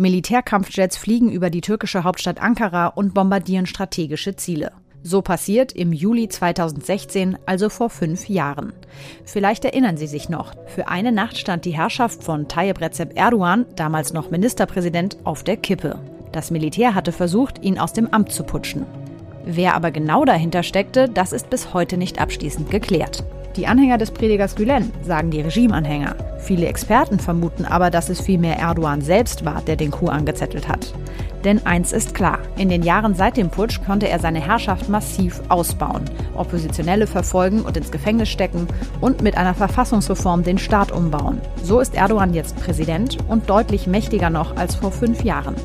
Militärkampfjets fliegen über die türkische Hauptstadt Ankara und bombardieren strategische Ziele. So passiert im Juli 2016, also vor fünf Jahren. Vielleicht erinnern Sie sich noch, für eine Nacht stand die Herrschaft von Tayyip Recep Erdogan, damals noch Ministerpräsident, auf der Kippe. Das Militär hatte versucht, ihn aus dem Amt zu putschen. Wer aber genau dahinter steckte, das ist bis heute nicht abschließend geklärt. Die Anhänger des Predigers Gülen sagen die Regimeanhänger. Viele Experten vermuten aber, dass es vielmehr Erdogan selbst war, der den Coup angezettelt hat. Denn eins ist klar, in den Jahren seit dem Putsch konnte er seine Herrschaft massiv ausbauen, Oppositionelle verfolgen und ins Gefängnis stecken und mit einer Verfassungsreform den Staat umbauen. So ist Erdogan jetzt Präsident und deutlich mächtiger noch als vor fünf Jahren.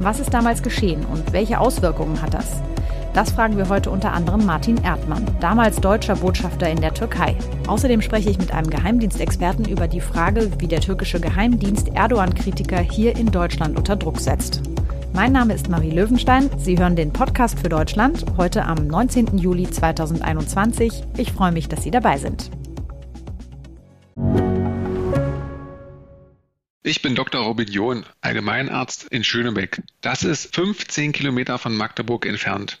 Was ist damals geschehen und welche Auswirkungen hat das? Das fragen wir heute unter anderem Martin Erdmann, damals deutscher Botschafter in der Türkei. Außerdem spreche ich mit einem Geheimdienstexperten über die Frage, wie der türkische Geheimdienst Erdogan-Kritiker hier in Deutschland unter Druck setzt. Mein Name ist Marie Löwenstein. Sie hören den Podcast für Deutschland heute am 19. Juli 2021. Ich freue mich, dass Sie dabei sind. Ich bin Dr. Robin John, Allgemeinarzt in Schönebeck. Das ist 15 Kilometer von Magdeburg entfernt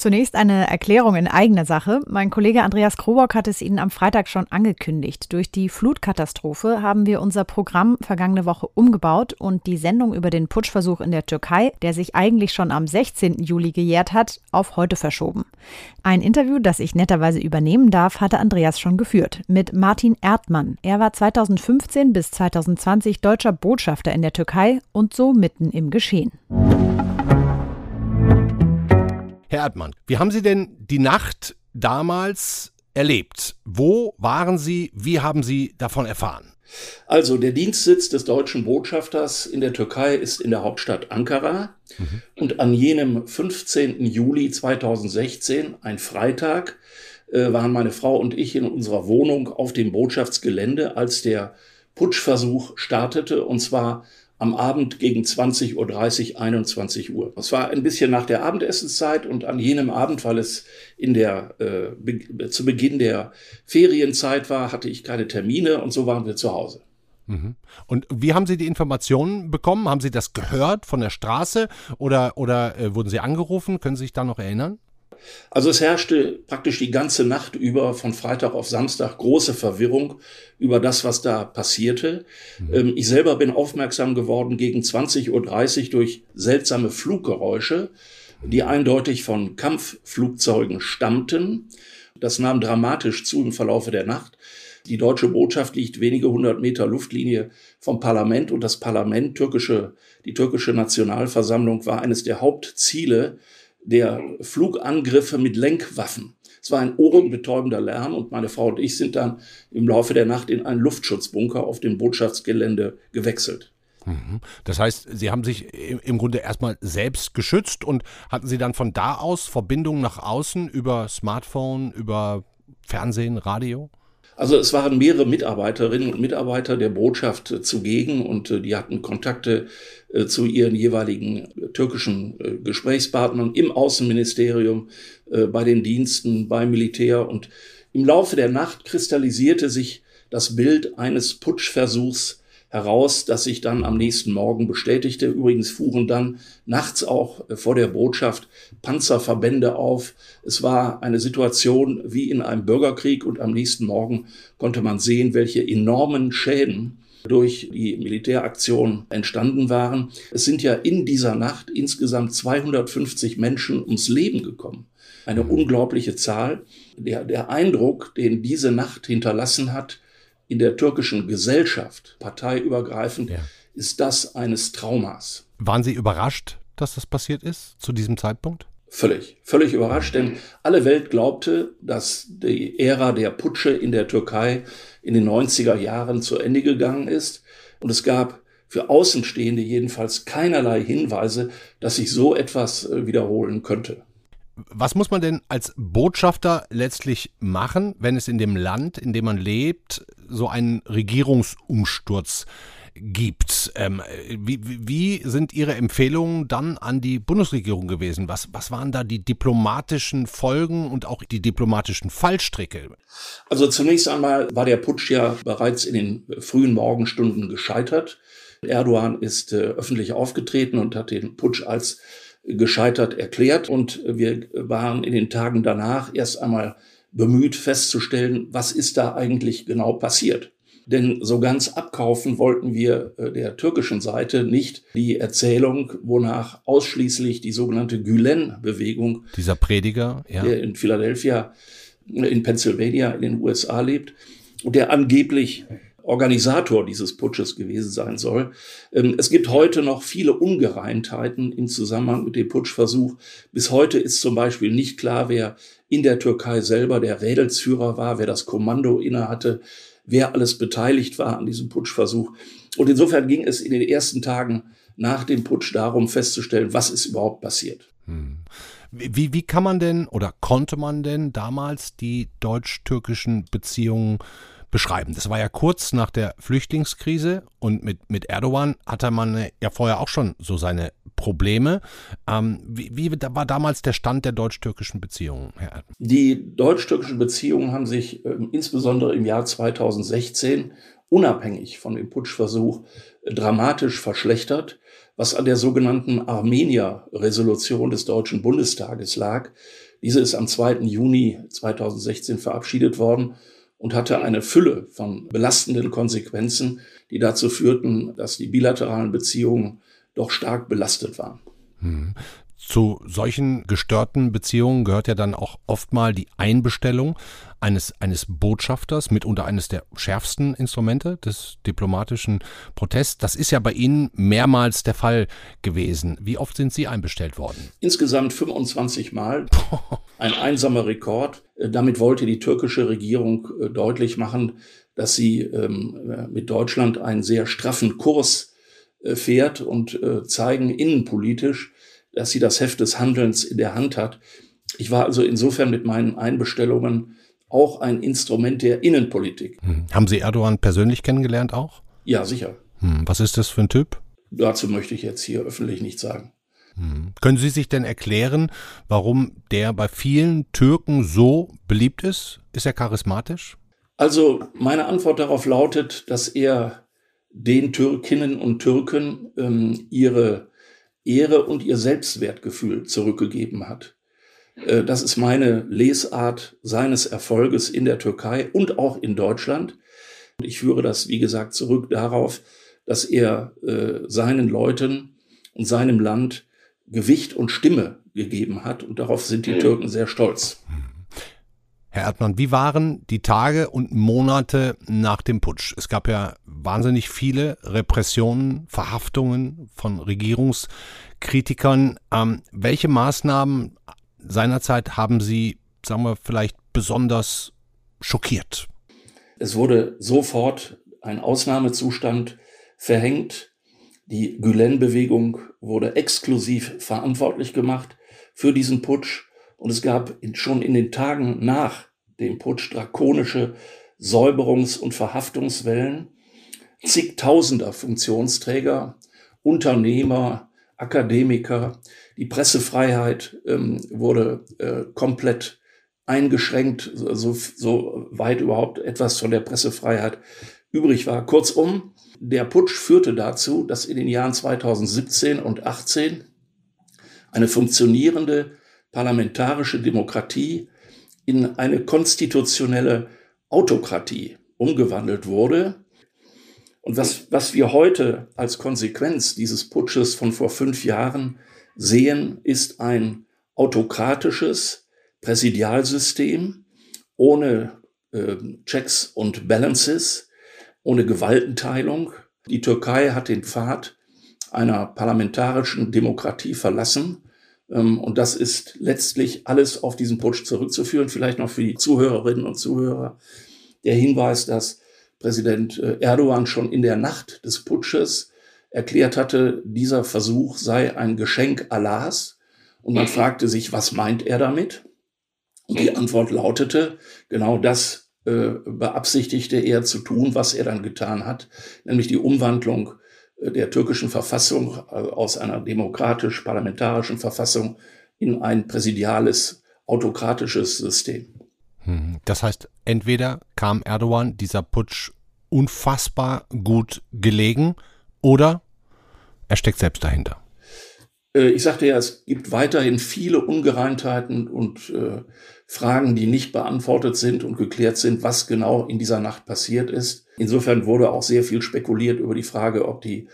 Zunächst eine Erklärung in eigener Sache. Mein Kollege Andreas Krobock hat es Ihnen am Freitag schon angekündigt. Durch die Flutkatastrophe haben wir unser Programm vergangene Woche umgebaut und die Sendung über den Putschversuch in der Türkei, der sich eigentlich schon am 16. Juli gejährt hat, auf heute verschoben. Ein Interview, das ich netterweise übernehmen darf, hatte Andreas schon geführt mit Martin Erdmann. Er war 2015 bis 2020 deutscher Botschafter in der Türkei und so mitten im Geschehen. Herr Erdmann, wie haben Sie denn die Nacht damals erlebt? Wo waren Sie? Wie haben Sie davon erfahren? Also der Dienstsitz des deutschen Botschafters in der Türkei ist in der Hauptstadt Ankara. Mhm. Und an jenem 15. Juli 2016, ein Freitag, äh, waren meine Frau und ich in unserer Wohnung auf dem Botschaftsgelände, als der Putschversuch startete, und zwar am Abend gegen 20.30 Uhr, 21 Uhr. Es war ein bisschen nach der Abendessenszeit und an jenem Abend, weil es in der, äh, be zu Beginn der Ferienzeit war, hatte ich keine Termine und so waren wir zu Hause. Mhm. Und wie haben Sie die Informationen bekommen? Haben Sie das gehört von der Straße oder, oder äh, wurden Sie angerufen? Können Sie sich da noch erinnern? Also es herrschte praktisch die ganze Nacht über von Freitag auf Samstag große Verwirrung über das, was da passierte. Mhm. Ähm, ich selber bin aufmerksam geworden gegen 20.30 Uhr durch seltsame Fluggeräusche, die eindeutig von Kampfflugzeugen stammten. Das nahm dramatisch zu im Verlaufe der Nacht. Die deutsche Botschaft liegt wenige hundert Meter Luftlinie vom Parlament und das Parlament, türkische, die türkische Nationalversammlung war eines der Hauptziele der Flugangriffe mit Lenkwaffen. Es war ein ohrenbetäubender Lärm und meine Frau und ich sind dann im Laufe der Nacht in einen Luftschutzbunker auf dem Botschaftsgelände gewechselt. Mhm. Das heißt, Sie haben sich im Grunde erstmal selbst geschützt und hatten Sie dann von da aus Verbindungen nach außen über Smartphone, über Fernsehen, Radio? Also es waren mehrere Mitarbeiterinnen und Mitarbeiter der Botschaft äh, zugegen und äh, die hatten Kontakte äh, zu ihren jeweiligen türkischen Gesprächspartnern im Außenministerium, bei den Diensten, beim Militär. Und im Laufe der Nacht kristallisierte sich das Bild eines Putschversuchs heraus, das sich dann am nächsten Morgen bestätigte. Übrigens fuhren dann nachts auch äh, vor der Botschaft Panzerverbände auf. Es war eine Situation wie in einem Bürgerkrieg und am nächsten Morgen konnte man sehen, welche enormen Schäden durch die Militäraktion entstanden waren. Es sind ja in dieser Nacht insgesamt 250 Menschen ums Leben gekommen. Eine unglaubliche Zahl. Der, der Eindruck, den diese Nacht hinterlassen hat, in der türkischen Gesellschaft, parteiübergreifend, ja. ist das eines Traumas. Waren Sie überrascht, dass das passiert ist zu diesem Zeitpunkt? Völlig, völlig überrascht, denn alle Welt glaubte, dass die Ära der Putsche in der Türkei in den 90er Jahren zu Ende gegangen ist. Und es gab für Außenstehende jedenfalls keinerlei Hinweise, dass sich so etwas äh, wiederholen könnte. Was muss man denn als Botschafter letztlich machen, wenn es in dem Land, in dem man lebt, so einen Regierungsumsturz gibt? Ähm, wie, wie, sind Ihre Empfehlungen dann an die Bundesregierung gewesen? Was, was waren da die diplomatischen Folgen und auch die diplomatischen Fallstricke? Also zunächst einmal war der Putsch ja bereits in den frühen Morgenstunden gescheitert. Erdogan ist äh, öffentlich aufgetreten und hat den Putsch als gescheitert erklärt. Und wir waren in den Tagen danach erst einmal bemüht festzustellen, was ist da eigentlich genau passiert. Denn so ganz abkaufen wollten wir äh, der türkischen Seite nicht die Erzählung, wonach ausschließlich die sogenannte Gülen-Bewegung, dieser Prediger, ja. der in Philadelphia, in Pennsylvania in den USA lebt und der angeblich Organisator dieses Putsches gewesen sein soll. Ähm, es gibt heute noch viele Ungereimtheiten im Zusammenhang mit dem Putschversuch. Bis heute ist zum Beispiel nicht klar, wer in der Türkei selber der Rädelsführer war, wer das Kommando innehatte, wer alles beteiligt war an diesem Putschversuch. Und insofern ging es in den ersten Tagen nach dem Putsch darum festzustellen, was ist überhaupt passiert. Hm. Wie, wie kann man denn oder konnte man denn damals die deutsch-türkischen Beziehungen beschreiben. Das war ja kurz nach der Flüchtlingskrise und mit, mit Erdogan hatte man ja vorher auch schon so seine Probleme. Ähm, wie, wie war damals der Stand der deutsch-türkischen Beziehungen, Herr Erdmann? Die deutsch-türkischen Beziehungen haben sich äh, insbesondere im Jahr 2016 unabhängig von dem Putschversuch äh, dramatisch verschlechtert, was an der sogenannten Armenier-Resolution des Deutschen Bundestages lag. Diese ist am 2. Juni 2016 verabschiedet worden und hatte eine Fülle von belastenden Konsequenzen, die dazu führten, dass die bilateralen Beziehungen doch stark belastet waren. Zu solchen gestörten Beziehungen gehört ja dann auch oft mal die Einbestellung eines, eines Botschafters, mitunter eines der schärfsten Instrumente des diplomatischen Protests. Das ist ja bei Ihnen mehrmals der Fall gewesen. Wie oft sind Sie einbestellt worden? Insgesamt 25 Mal. Ein einsamer Rekord. Äh, damit wollte die türkische Regierung äh, deutlich machen, dass sie ähm, äh, mit Deutschland einen sehr straffen Kurs fährt und zeigen innenpolitisch, dass sie das Heft des Handelns in der Hand hat. Ich war also insofern mit meinen Einbestellungen auch ein Instrument der Innenpolitik. Hm. Haben Sie Erdogan persönlich kennengelernt auch? Ja, sicher. Hm. Was ist das für ein Typ? Dazu möchte ich jetzt hier öffentlich nichts sagen. Hm. Können Sie sich denn erklären, warum der bei vielen Türken so beliebt ist? Ist er charismatisch? Also meine Antwort darauf lautet, dass er den Türkinnen und Türken ähm, ihre Ehre und ihr Selbstwertgefühl zurückgegeben hat. Äh, das ist meine Lesart seines Erfolges in der Türkei und auch in Deutschland. Ich führe das, wie gesagt, zurück darauf, dass er äh, seinen Leuten und seinem Land Gewicht und Stimme gegeben hat. Und darauf sind die Türken sehr stolz. Herr Erdmann, wie waren die Tage und Monate nach dem Putsch? Es gab ja wahnsinnig viele Repressionen, Verhaftungen von Regierungskritikern. Ähm, welche Maßnahmen seinerzeit haben Sie, sagen wir, vielleicht besonders schockiert? Es wurde sofort ein Ausnahmezustand verhängt. Die Gülen-Bewegung wurde exklusiv verantwortlich gemacht für diesen Putsch. Und es gab schon in den Tagen nach dem Putsch drakonische Säuberungs- und Verhaftungswellen. Zigtausender Funktionsträger, Unternehmer, Akademiker. Die Pressefreiheit ähm, wurde äh, komplett eingeschränkt, so, so weit überhaupt etwas von der Pressefreiheit übrig war. Kurzum, der Putsch führte dazu, dass in den Jahren 2017 und 18 eine funktionierende parlamentarische Demokratie in eine konstitutionelle Autokratie umgewandelt wurde. Und was, was wir heute als Konsequenz dieses Putsches von vor fünf Jahren sehen, ist ein autokratisches Präsidialsystem ohne äh, Checks und Balances, ohne Gewaltenteilung. Die Türkei hat den Pfad einer parlamentarischen Demokratie verlassen Ähm, und das ist letztlich alles auf diesen Putsch zurückzuführen. Vielleicht noch für die Zuhörerinnen und Zuhörer der Hinweis, dass Präsident äh, Erdogan schon in der Nacht des Putsches erklärt hatte, dieser Versuch sei ein Geschenk Allahs. Und man fragte sich, was meint er damit? Und die Antwort lautete, genau das äh, beabsichtigte er zu tun, was er dann getan hat, nämlich die Umwandlung äh, der türkischen Verfassung äh, aus einer demokratisch-parlamentarischen Verfassung in ein präsidiales, autokratisches System. Hm, das heißt, entweder kam Erdogan dieser Putsch unfassbar gut gelegen oder er steckt selbst dahinter. Äh, ich sagte ja, es gibt weiterhin viele Ungereimtheiten und äh, Fragen, die nicht beantwortet sind und geklärt sind, was genau in dieser Nacht passiert ist. Insofern wurde auch sehr viel spekuliert über die Frage, ob die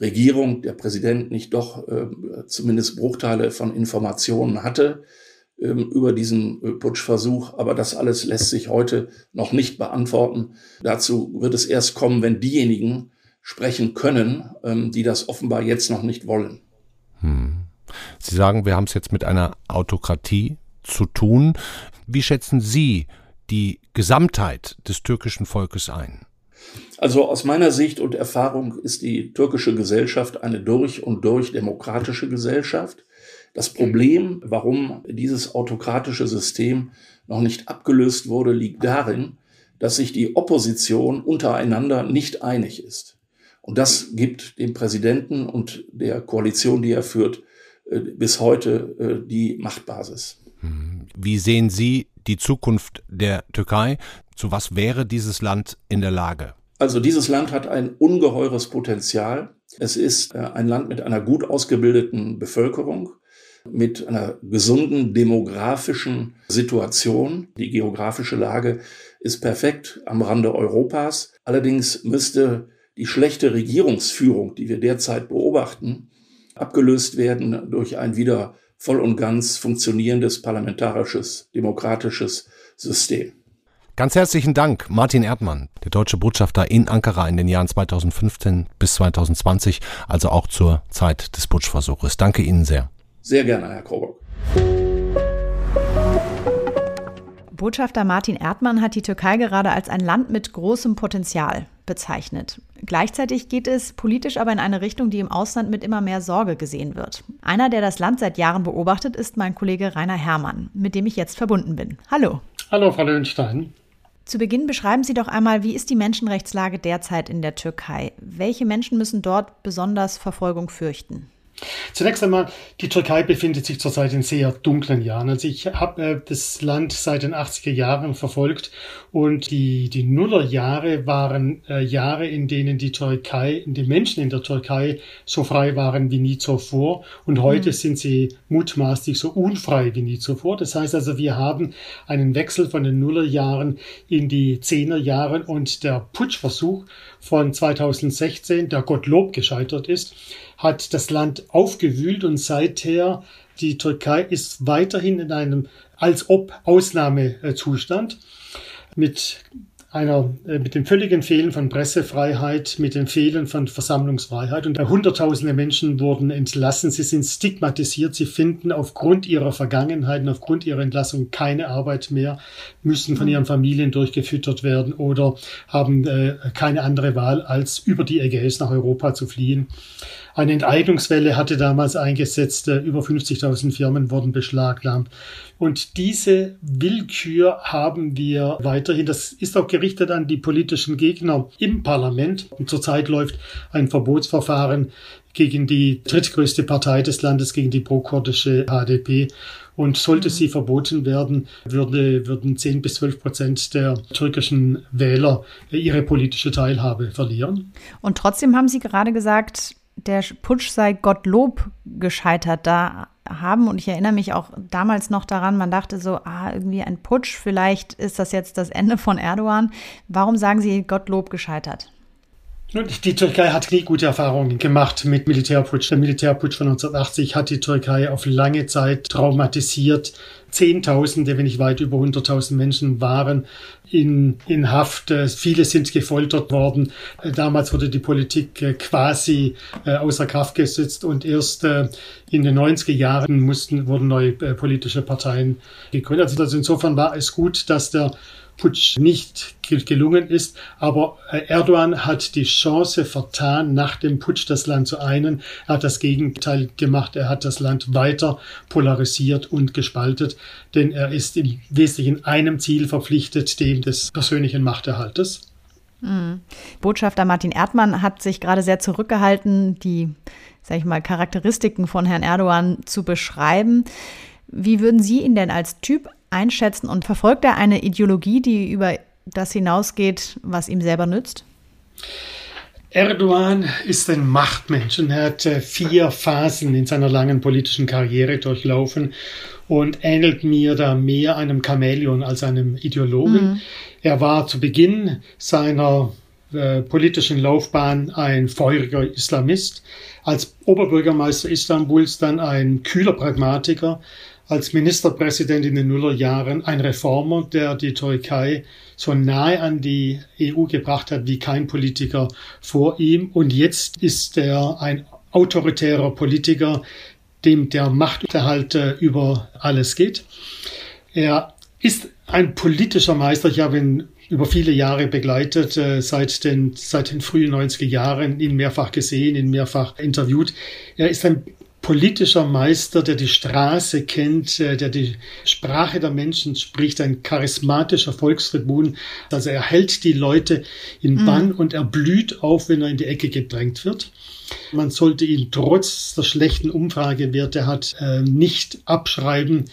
Regierung, der Präsident nicht doch äh, zumindest Bruchteile von Informationen hatte über diesen äh, Putschversuch. Aber das alles lässt sich heute noch nicht beantworten. Dazu wird es erst kommen, wenn diejenigen sprechen können, ähm, die das offenbar jetzt noch nicht wollen. Hm. Sie sagen, wir haben es jetzt mit einer Autokratie zu tun. Wie schätzen Sie die Gesamtheit des türkischen Volkes ein? Also aus meiner Sicht und Erfahrung ist die türkische Gesellschaft eine durch und durch demokratische Gesellschaft. Das Problem, warum dieses autokratische System noch nicht abgelöst wurde, liegt darin, dass sich die Opposition untereinander nicht einig ist. Und das gibt dem Präsidenten und der Koalition, die er führt, äh, bis heute äh, die Machtbasis. Hm. Wie sehen Sie die Zukunft der Türkei? Zu was wäre dieses Land in der Lage? Also dieses Land hat ein ungeheures Potenzial. Es ist äh, ein Land mit einer gut ausgebildeten Bevölkerung, mit einer gesunden demografischen Situation. Die geografische Lage ist perfekt am Rande Europas. Allerdings müsste die schlechte Regierungsführung, die wir derzeit beobachten, abgelöst werden durch ein wieder voll und ganz funktionierendes parlamentarisches, demokratisches System. Ganz herzlichen Dank, Martin Erdmann, der deutsche Botschafter in Ankara in den Jahren 2015 bis 2020, also auch zur Zeit des Putschversuches. Danke Ihnen sehr. Sehr gerne, Herr Krobock. Botschafter Martin Erdmann hat die Türkei gerade als ein Land mit großem Potenzial bezeichnet. Gleichzeitig geht es politisch aber in eine Richtung, die im Ausland mit immer mehr Sorge gesehen wird. Einer, der das Land seit Jahren beobachtet, ist mein Kollege Rainer Herrmann, mit dem ich jetzt verbunden bin. Hallo. Hallo, Frau Löwenstein. Zu Beginn beschreiben Sie doch einmal, wie ist die Menschenrechtslage derzeit in der Türkei? Welche Menschen müssen dort besonders Verfolgung fürchten? Zunächst einmal, die Türkei befindet sich zurzeit in sehr dunklen Jahren. Also ich habe äh, das Land seit den 80er Jahren verfolgt und die, die Nullerjahre waren äh, Jahre, in denen die Türkei, die Menschen in der Türkei so frei waren wie nie zuvor und heute mhm. sind sie mutmaßlich so unfrei wie nie zuvor. Das heißt also, wir haben einen Wechsel von den Nullerjahren in die Zehnerjahren und der Putschversuch von 2016, der Gottlob gescheitert ist, hat das Land aufgewühlt und seither die Türkei ist weiterhin in einem als ob Ausnahmezustand mit einer, äh, mit dem völligen Fehlen von Pressefreiheit, mit dem Fehlen von Versammlungsfreiheit. Und Hunderttausende Menschen wurden entlassen. Sie sind stigmatisiert. Sie finden aufgrund ihrer Vergangenheit und aufgrund ihrer Entlassung keine Arbeit mehr, müssen von ihren Familien durchgefüttert werden oder haben äh, keine andere Wahl, als über die Ägäis nach Europa zu fliehen. Eine Enteignungswelle hatte damals eingesetzt, äh, über 50.000 Firmen wurden beschlagnahmt. Und diese Willkür haben wir weiterhin. Das ist auch gerichtet an die politischen Gegner im Parlament. Und zurzeit läuft ein Verbotsverfahren gegen die drittgrößte Partei des Landes, gegen die prokurdische HDP. Und sollte sie verboten werden, würde, würden 10 bis 12 Prozent der türkischen Wähler ihre politische Teilhabe verlieren. Und trotzdem haben Sie gerade gesagt, der Putsch sei Gottlob gescheitert. Da haben, und ich erinnere mich auch damals noch daran, man dachte so, ah, irgendwie ein Putsch, vielleicht ist das jetzt das Ende von Erdogan. Warum sagen Sie Gottlob gescheitert? Die Türkei hat nie gute Erfahrungen gemacht mit Militärputsch. Der Militärputsch von 1980 hat die Türkei auf lange Zeit traumatisiert Zehntausende, wenn nicht weit über 100.000 Menschen waren in, in Haft. Äh, viele sind gefoltert worden. Äh, damals wurde die Politik äh, quasi außer Kraft gesetzt und erst in den 90er Jahren mussten, wurden neue politische Parteien gegründet. Also insofern war es gut, dass der Putsch nicht gelungen ist. Aber äh, Erdogan hat die Chance vertan, nach dem Putsch das Land zu einen. Er hat das Gegenteil gemacht. Er hat das Land weiter polarisiert und gespaltet, denn er ist im Wesentlichen einem Ziel verpflichtet, dem des persönlichen Machterhaltes. Mhm. Botschafter Martin Erdmann hat sich gerade sehr zurückgehalten, die, sag ich mal, Charakteristiken von Herrn Erdogan zu beschreiben. Wie würden Sie ihn denn als Typ einschätzen und verfolgt er eine Ideologie, die über das hinausgeht, was ihm selber nützt? Erdogan ist ein Machtmensch und er hat äh, vier Phasen in seiner langen politischen Karriere durchlaufen und ähnelt mir da mehr einem Chamäleon als einem Ideologen. Mhm. Er war zu Beginn seiner äh, politischen Laufbahn ein feuriger Islamist, als Oberbürgermeister Istanbuls dann ein kühler Pragmatiker, als Ministerpräsident in den Nullerjahren ein Reformer, der die Türkei so nahe an die EU gebracht hat wie kein Politiker vor ihm. Und jetzt ist er ein autoritärer Politiker, dem der Machterhalt über alles geht. Er ist ein politischer Meister. Ich habe ihn über viele Jahre begleitet, äh, seit den, seit den frühen 90er Jahren, ihn mehrfach gesehen, ihn mehrfach interviewt. Er ist ein politischer Meister, der die Straße kennt, äh, der die Sprache der Menschen spricht, ein charismatischer Volkstribun. Also er hält die Leute in mhm. Bann mhm. und er blüht auf, wenn er in die Ecke gedrängt wird. Man sollte ihn trotz der schlechten Umfragewerte hat äh, nicht abschreiben.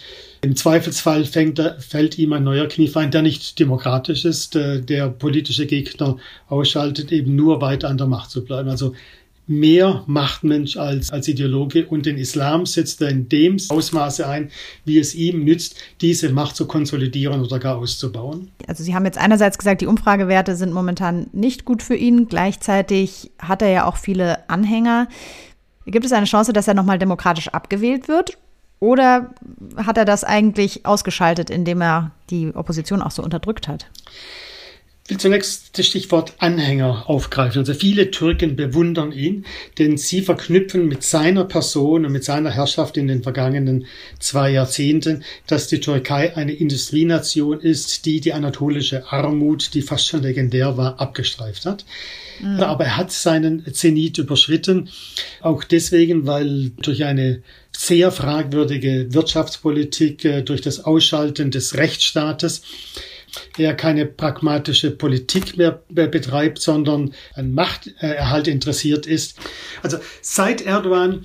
Im Zweifelsfall fängt fällt ihm ein neuer Knief ein, der nicht demokratisch ist, äh, der politische Gegner ausschaltet, eben nur weiter an der Macht zu bleiben. Also mehr Machtmensch als, als Ideologe und den Islam setzt er in dem Ausmaße ein, wie es ihm nützt, diese Macht zu konsolidieren oder gar auszubauen. Also Sie haben jetzt einerseits gesagt, die Umfragewerte sind momentan nicht gut für ihn. Gleichzeitig hat er ja auch viele Anhänger. Gibt es eine Chance, dass er nochmal demokratisch abgewählt wird? Oder hat er das eigentlich ausgeschaltet, indem er die Opposition auch so unterdrückt hat? Ich will zunächst das Stichwort Anhänger aufgreifen. Also viele Türken bewundern ihn, denn sie verknüpfen mit seiner Person und mit seiner Herrschaft in den vergangenen zwei Jahrzehnten, dass die Türkei eine Industrienation ist, die die anatolische Armut, die fast schon legendär war, abgestreift hat. Mhm. Aber er hat seinen Zenit überschritten, auch deswegen, weil durch eine sehr fragwürdige Wirtschaftspolitik, äh, durch das Ausschalten des Rechtsstaates, er keine pragmatische Politik mehr betreibt, sondern an Machterhalt interessiert ist. Also seit Erdogan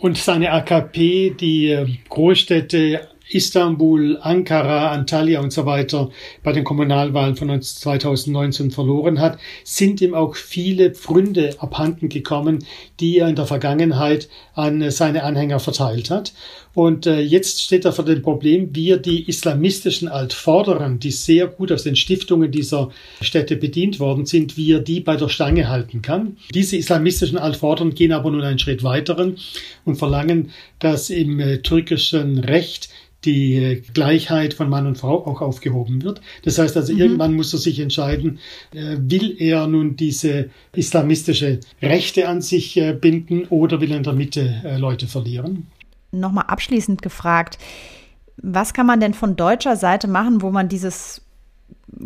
und seine AKP die äh, Großstädte Istanbul, Ankara, Antalya und so weiter bei den Kommunalwahlen von 2019 verloren hat, sind ihm auch viele Pfründe abhanden gekommen, die er in der Vergangenheit an seine Anhänger verteilt hat. Und äh, jetzt steht er vor dem Problem, wie er die islamistischen Altvorderen, die sehr gut aus den Stiftungen dieser Städte bedient worden sind, wie er die bei der Stange halten kann. Diese islamistischen Altvorderen gehen aber nun einen Schritt weiteren und verlangen, dass im äh, türkischen Recht die Gleichheit von Mann und Frau auch aufgehoben wird. Das heißt also, mhm. irgendwann muss er sich entscheiden, äh, will er nun diese islamistische Rechte an sich äh, binden oder will er in der Mitte äh, Leute verlieren? Nochmal abschließend gefragt, was kann man denn von deutscher Seite machen, wo man dieses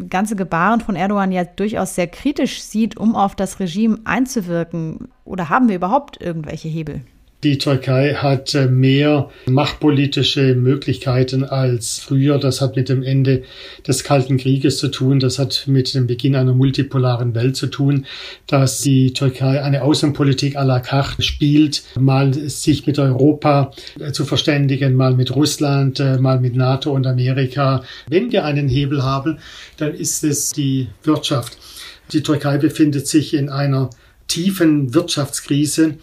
ganze Gebaren von Erdogan ja durchaus sehr kritisch sieht, um auf das Regime einzuwirken? Oder haben wir überhaupt irgendwelche Hebel? Die Türkei hat äh, mehr machtpolitische Möglichkeiten als früher. Das hat mit dem Ende des Kalten Krieges zu tun. Das hat mit dem Beginn einer multipolaren Welt zu tun, dass die Türkei eine Außenpolitik à la carte spielt, mal sich mit Europa äh, zu verständigen, mal mit Russland, äh, mal mit NATO und Amerika. Wenn wir einen Hebel haben, dann ist es die Wirtschaft. Die Türkei befindet sich in einer tiefen Wirtschaftskrise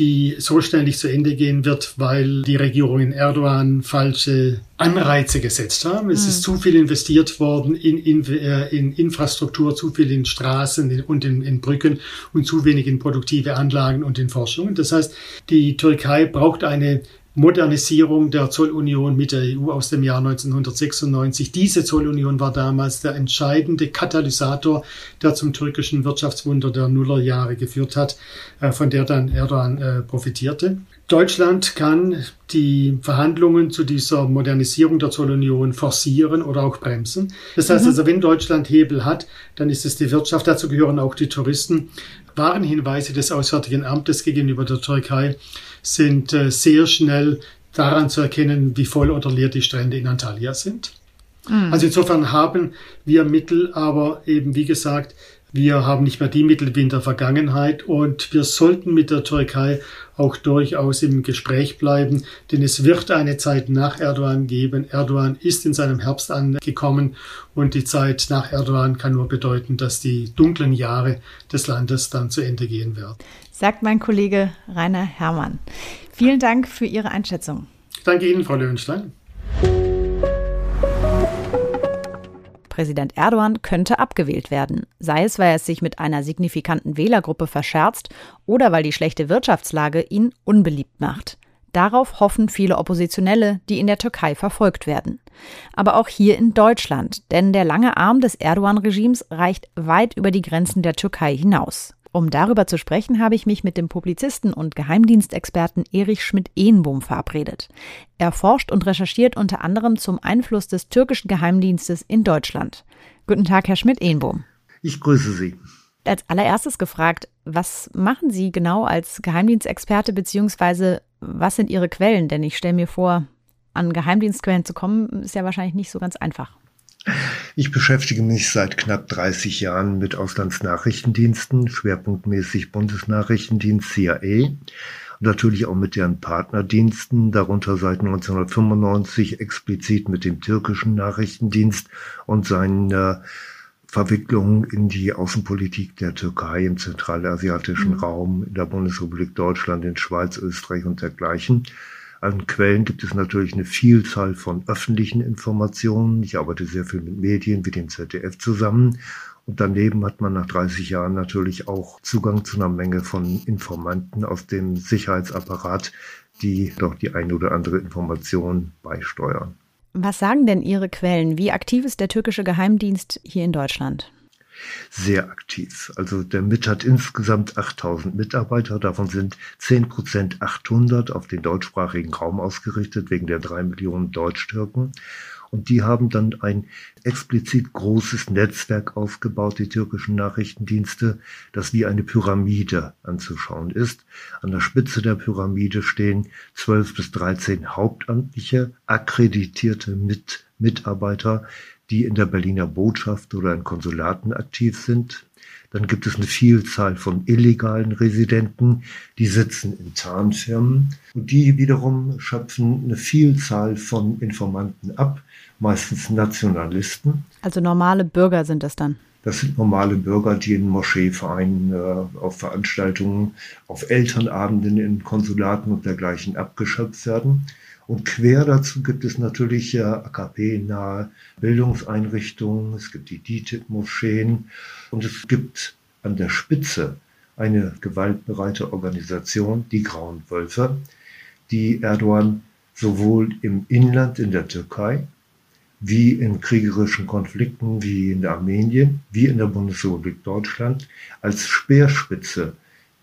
die so schnell nicht zu Ende gehen wird, weil die Regierung in Erdogan falsche Anreize gesetzt haben. Es mhm. ist zu viel investiert worden in, in, äh, in Infrastruktur, zu viel in Straßen und in, in Brücken und zu wenig in produktive Anlagen und in Forschung. Das heißt, die Türkei braucht eine Modernisierung der Zollunion mit der EU aus dem Jahr 1996. Diese Zollunion war damals der entscheidende Katalysator, der zum türkischen Wirtschaftswunder der Nullerjahre geführt hat, äh, von der dann Erdogan äh, profitierte. Deutschland kann die Verhandlungen zu dieser Modernisierung der Zollunion forcieren oder auch bremsen. Das heißt mhm. also, wenn Deutschland Hebel hat, dann ist es die Wirtschaft, dazu gehören auch die Touristen. Warnhinweise des Auswärtigen Amtes gegenüber der Türkei sind äh, sehr schnell daran zu erkennen, wie voll oder leer die Strände in Antalya sind. Mhm. Also insofern haben wir Mittel, aber eben wie gesagt, wir haben nicht mehr die Mittel wie in der Vergangenheit und wir sollten mit der Türkei auch durchaus im Gespräch bleiben, denn es wird eine Zeit nach Erdogan geben. Erdogan ist in seinem Herbst angekommen und die Zeit nach Erdogan kann nur bedeuten, dass die dunklen Jahre des Landes dann zu Ende gehen werden. Sagt mein Kollege Rainer Herrmann. Vielen Dank für Ihre Einschätzung. Danke Ihnen, Frau Löwenstein. Präsident Erdogan könnte abgewählt werden, sei es, weil er es sich mit einer signifikanten Wählergruppe verscherzt oder weil die schlechte Wirtschaftslage ihn unbeliebt macht. Darauf hoffen viele Oppositionelle, die in der Türkei verfolgt werden. Aber auch hier in Deutschland, denn der lange Arm des Erdogan-Regimes reicht weit über die Grenzen der Türkei hinaus. Um darüber zu sprechen, habe ich mich mit dem Publizisten und Geheimdienstexperten Erich Schmidt-Ehenbohm verabredet. Er forscht und recherchiert unter anderem zum Einfluss des türkischen Geheimdienstes in Deutschland. Guten Tag, Herr Schmidt-Ehenbohm. Ich grüße Sie. Als allererstes gefragt, was machen Sie genau als Geheimdienstexperte beziehungsweise was sind Ihre Quellen? Denn ich stelle mir vor, an Geheimdienstquellen zu kommen, ist ja wahrscheinlich nicht so ganz einfach. Ich beschäftige mich seit knapp 30 Jahren mit Auslandsnachrichtendiensten, schwerpunktmäßig Bundesnachrichtendienst CIA und natürlich auch mit deren Partnerdiensten, darunter seit 1995 explizit mit dem türkischen Nachrichtendienst und seinen äh, Verwicklungen in die Außenpolitik der Türkei im zentralasiatischen mhm. Raum, in der Bundesrepublik Deutschland, in Schweiz, Österreich und dergleichen. An Quellen gibt es natürlich eine Vielzahl von öffentlichen Informationen. Ich arbeite sehr viel mit Medien wie dem ZDF zusammen. Und daneben hat man nach 30 Jahren natürlich auch Zugang zu einer Menge von Informanten aus dem Sicherheitsapparat, die doch die eine oder andere Information beisteuern. Was sagen denn Ihre Quellen? Wie aktiv ist der türkische Geheimdienst hier in Deutschland? Sehr aktiv. Also der MIT hat insgesamt 8000 Mitarbeiter, davon sind 10 Prozent 800 auf den deutschsprachigen Raum ausgerichtet, wegen der drei Millionen Deutsch-Türken. Und die haben dann ein explizit großes Netzwerk aufgebaut, die türkischen Nachrichtendienste, das wie eine Pyramide anzuschauen ist. An der Spitze der Pyramide stehen 12 bis 13 hauptamtliche, akkreditierte Mit Mitarbeiter, die in der Berliner Botschaft oder in Konsulaten aktiv sind. Dann gibt es eine Vielzahl von illegalen Residenten, die sitzen in Tarnfirmen und die wiederum schöpfen eine Vielzahl von Informanten ab, meistens Nationalisten. Also normale Bürger sind das dann? Das sind normale Bürger, die in Moscheevereinen, äh, auf Veranstaltungen, auf Elternabenden in Konsulaten und dergleichen abgeschöpft werden. Und quer dazu gibt es natürlich äh, AKP-nahe Bildungseinrichtungen, es gibt die DITIB-Moscheen und es gibt an der Spitze eine gewaltbereite Organisation, die Grauen Wölfe, die Erdogan sowohl im Inland in der Türkei wie in kriegerischen Konflikten wie in Armenien, wie in der Bundesrepublik Deutschland als Speerspitze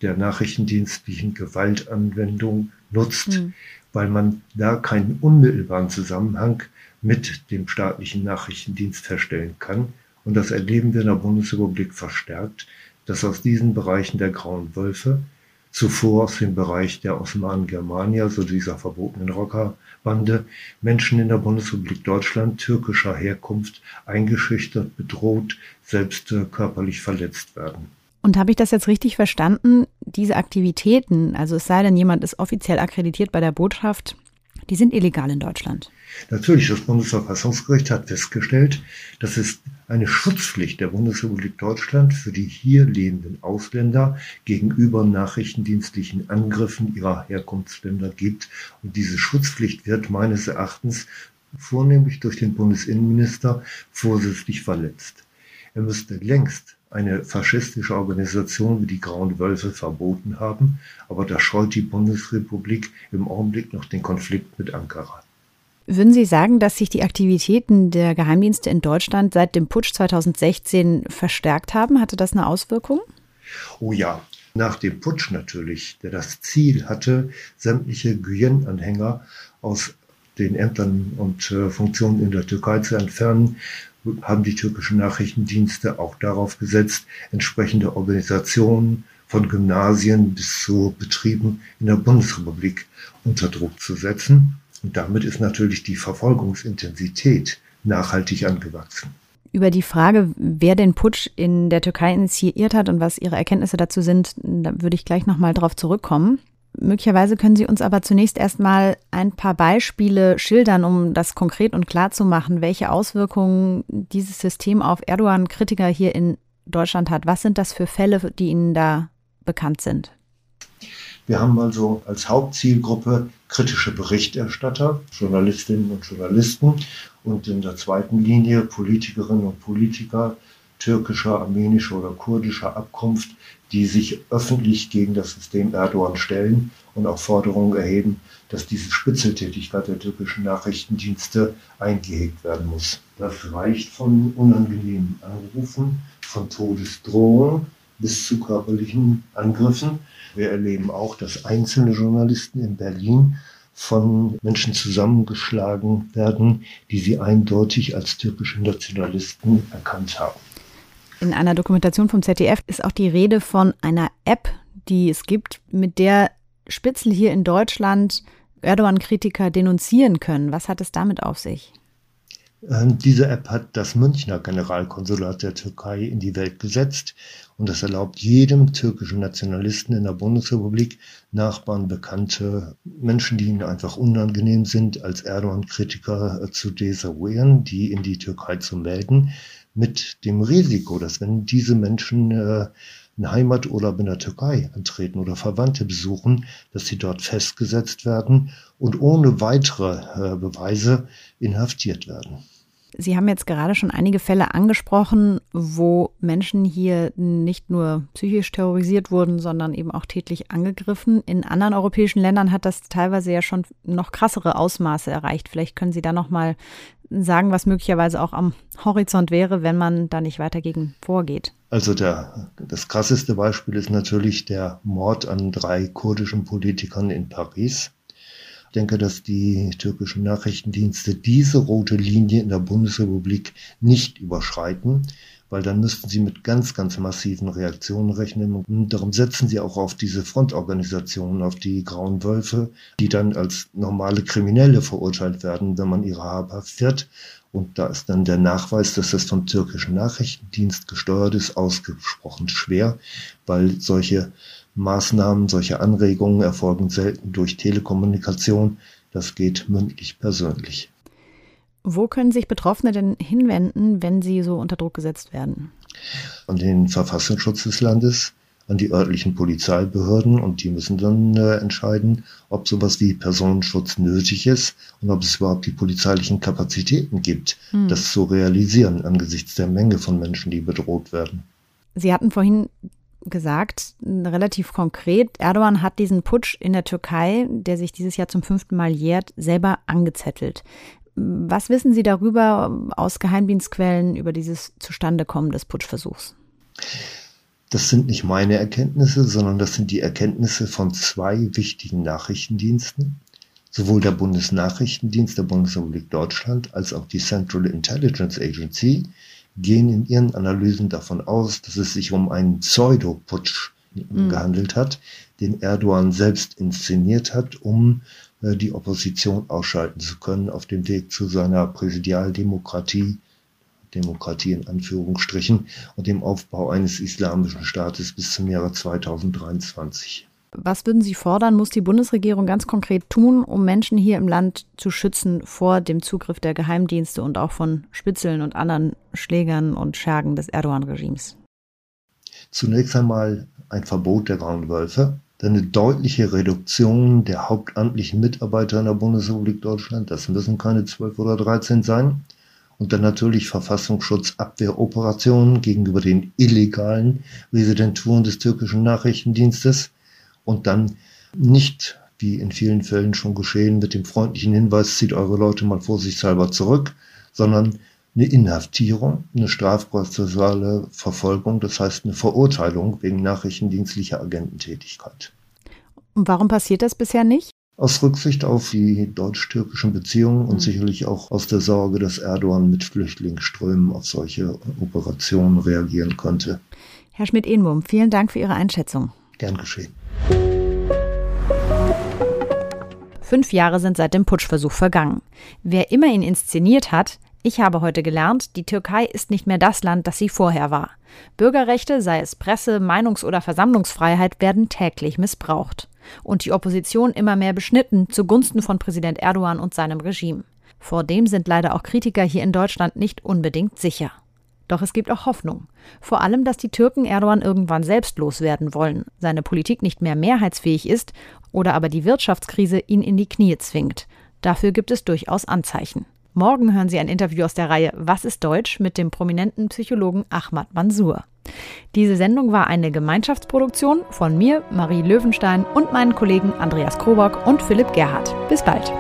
der nachrichtendienstlichen Gewaltanwendung nutzt. Mhm weil man da keinen unmittelbaren Zusammenhang mit dem staatlichen Nachrichtendienst feststellen kann. Und das erleben wir in der Bundesrepublik verstärkt, dass aus diesen Bereichen der Grauen Wölfe, zuvor aus dem Bereich der Osmanen Germania, so dieser verbotenen Rockerbande, Menschen in der Bundesrepublik Deutschland türkischer Herkunft eingeschüchtert, bedroht, selbst äh, körperlich verletzt werden. Und habe ich das jetzt richtig verstanden? Diese Aktivitäten, also es sei denn, jemand ist offiziell akkreditiert bei der Botschaft, die sind illegal in Deutschland. Natürlich, das Bundesverfassungsgericht hat festgestellt, dass es eine Schutzpflicht der Bundesrepublik Deutschland für die hier lebenden Ausländer gegenüber nachrichtendienstlichen Angriffen ihrer Herkunftsländer gibt. Und diese Schutzpflicht wird meines Erachtens vornehmlich durch den Bundesinnenminister vorsätzlich verletzt. Er müsste längst eine faschistische Organisation wie die Grauen Wölfe verboten haben, aber da scheut die Bundesrepublik im Augenblick noch den Konflikt mit Ankara. Würden Sie sagen, dass sich die Aktivitäten der Geheimdienste in Deutschland seit dem Putsch 2016 verstärkt haben? Hatte das eine Auswirkung? Oh ja, nach dem Putsch natürlich, der das Ziel hatte, sämtliche Güyen-Anhänger aus den Ämtern und äh, Funktionen in der Türkei zu entfernen, haben die türkischen Nachrichtendienste auch darauf gesetzt, entsprechende Organisationen von Gymnasien bis zu Betrieben in der Bundesrepublik unter Druck zu setzen. Und damit ist natürlich die Verfolgungsintensität nachhaltig angewachsen. Über die Frage, wer den Putsch in der Türkei initiiert hat und was Ihre Erkenntnisse dazu sind, da würde ich gleich nochmal drauf zurückkommen. Möglicherweise können Sie uns aber zunächst erstmal ein paar Beispiele schildern, um das konkret und klar zu machen, welche Auswirkungen dieses System auf Erdogan-Kritiker hier in Deutschland hat. Was sind das für Fälle, die Ihnen da bekannt sind? Wir haben also als Hauptzielgruppe kritische Berichterstatter, Journalistinnen und Journalisten und in der zweiten Linie Politikerinnen und Politiker türkischer, armenischer oder kurdischer Abkunft, die sich öffentlich gegen das System Erdogan stellen und auch Forderungen erheben, dass diese Spitzeltätigkeit der türkischen Nachrichtendienste eingehegt werden muss. Das reicht von unangenehmen Anrufen, von Todesdrohungen bis zu körperlichen Angriffen. Wir erleben auch, dass einzelne Journalisten in Berlin von Menschen zusammengeschlagen werden, die sie eindeutig als türkische Nationalisten erkannt haben. In einer Dokumentation vom ZDF ist auch die Rede von einer App, die es gibt, mit der Spitzel hier in Deutschland Erdogan-Kritiker denunzieren können. Was hat es damit auf sich? Ähm, diese App hat das Münchner Generalkonsulat der Türkei in die Welt gesetzt und das erlaubt jedem türkischen Nationalisten in der Bundesrepublik, Nachbarn, Bekannte, Menschen, die ihnen einfach unangenehm sind, als Erdogan-Kritiker äh, zu desavouieren, die in die Türkei zu melden, mit dem Risiko, dass wenn diese Menschen äh, einen Heimaturlaub in der Türkei antreten oder Verwandte besuchen, dass sie dort festgesetzt werden und ohne weitere äh, Beweise inhaftiert werden. Sie haben jetzt gerade schon einige Fälle angesprochen, wo Menschen hier nicht nur psychisch terrorisiert wurden, sondern eben auch tätlich angegriffen. In anderen europäischen Ländern hat das teilweise ja schon noch krassere Ausmaße erreicht. Vielleicht können Sie da noch mal sagen, was möglicherweise auch am Horizont wäre, wenn man da nicht weiter gegen vorgeht. Also der, das krasseste Beispiel ist natürlich der Mord an drei kurdischen Politikern in Paris. Ich denke, dass die türkischen Nachrichtendienste diese rote Linie in der Bundesrepublik nicht überschreiten, weil dann müssten sie mit ganz, ganz massiven Reaktionen rechnen. Und darum setzen sie auch auf diese Frontorganisationen, auf die Grauen Wölfe, die dann als normale Kriminelle verurteilt werden, wenn man ihre Habhaft wird. Und da ist dann der Nachweis, dass das vom türkischen Nachrichtendienst gesteuert ist, ausgesprochen schwer, weil solche Maßnahmen, solche Anregungen erfolgen selten durch Telekommunikation. Das geht mündlich persönlich. Wo können sich Betroffene denn hinwenden, wenn sie so unter Druck gesetzt werden? An den Verfassungsschutz des Landes, an die örtlichen Polizeibehörden und die müssen dann äh, entscheiden, ob sowas wie Personenschutz nötig ist und ob es überhaupt die polizeilichen Kapazitäten gibt, hm. das zu realisieren angesichts der Menge von Menschen, die bedroht werden. Sie hatten vorhin gesagt, relativ konkret, Erdogan hat diesen Putsch in der Türkei, der sich dieses Jahr zum fünften Mal jährt, selber angezettelt. Was wissen Sie darüber aus Geheimdienstquellen über dieses Zustandekommen des Putschversuchs? Das sind nicht meine Erkenntnisse, sondern das sind die Erkenntnisse von zwei wichtigen Nachrichtendiensten. Sowohl der Bundesnachrichtendienst der Bundesrepublik Deutschland als auch die Central Intelligence Agency gehen in ihren Analysen davon aus, dass es sich um einen Pseudoputsch mhm. gehandelt hat, den Erdogan selbst inszeniert hat, um äh, die Opposition ausschalten zu können auf dem Weg zu seiner Präsidialdemokratie, Demokratie in Anführungsstrichen, und dem Aufbau eines islamischen Staates bis zum Jahre 2023. Was würden Sie fordern, muss die Bundesregierung ganz konkret tun, um Menschen hier im Land zu schützen vor dem Zugriff der Geheimdienste und auch von Spitzeln und anderen Schlägern und Schergen des Erdogan-Regimes? Zunächst einmal ein Verbot der grauen Wölfe, eine deutliche Reduktion der hauptamtlichen Mitarbeiter in der Bundesrepublik Deutschland. Das müssen keine zwölf oder dreizehn sein. und dann natürlich Verfassungsschutzabwehroperationen gegenüber den illegalen Residenturen des türkischen Nachrichtendienstes und dann nicht, wie in vielen Fällen schon geschehen, mit dem freundlichen Hinweis, zieht eure Leute mal vorsichtshalber zurück, sondern eine Inhaftierung, eine strafprozessuale Verfolgung, das heißt eine Verurteilung wegen nachrichtendienstlicher Agententätigkeit. Und warum passiert das bisher nicht? Aus Rücksicht auf die deutsch-türkischen Beziehungen und mhm. sicherlich auch aus der Sorge, dass Erdogan mit Flüchtlingsströmen auf solche Operationen reagieren könnte. Herr Schmidt-Ehnwurm, vielen Dank für Ihre Einschätzung. Gern geschehen. Fünf Jahre sind seit dem Putschversuch vergangen. Wer immer ihn inszeniert hat, ich habe heute gelernt, die Türkei ist nicht mehr das Land, das sie vorher war. Bürgerrechte, sei es Presse, Meinungs- oder Versammlungsfreiheit, werden täglich missbraucht. Und die Opposition immer mehr beschnitten zugunsten von Präsident Erdogan und seinem Regime. Vor dem sind leider auch Kritiker hier in Deutschland nicht unbedingt sicher. Doch es gibt auch Hoffnung. Vor allem, dass die Türken Erdogan irgendwann selbst loswerden wollen, seine Politik nicht mehr mehrheitsfähig ist oder aber die Wirtschaftskrise ihn in die Knie zwingt. Dafür gibt es durchaus Anzeichen. Morgen hören Sie ein Interview aus der Reihe Was ist Deutsch mit dem prominenten Psychologen Ahmad Mansour. Diese Sendung war eine Gemeinschaftsproduktion von mir, Marie Löwenstein und meinen Kollegen Andreas Krobock und Philipp Gerhardt. Bis bald.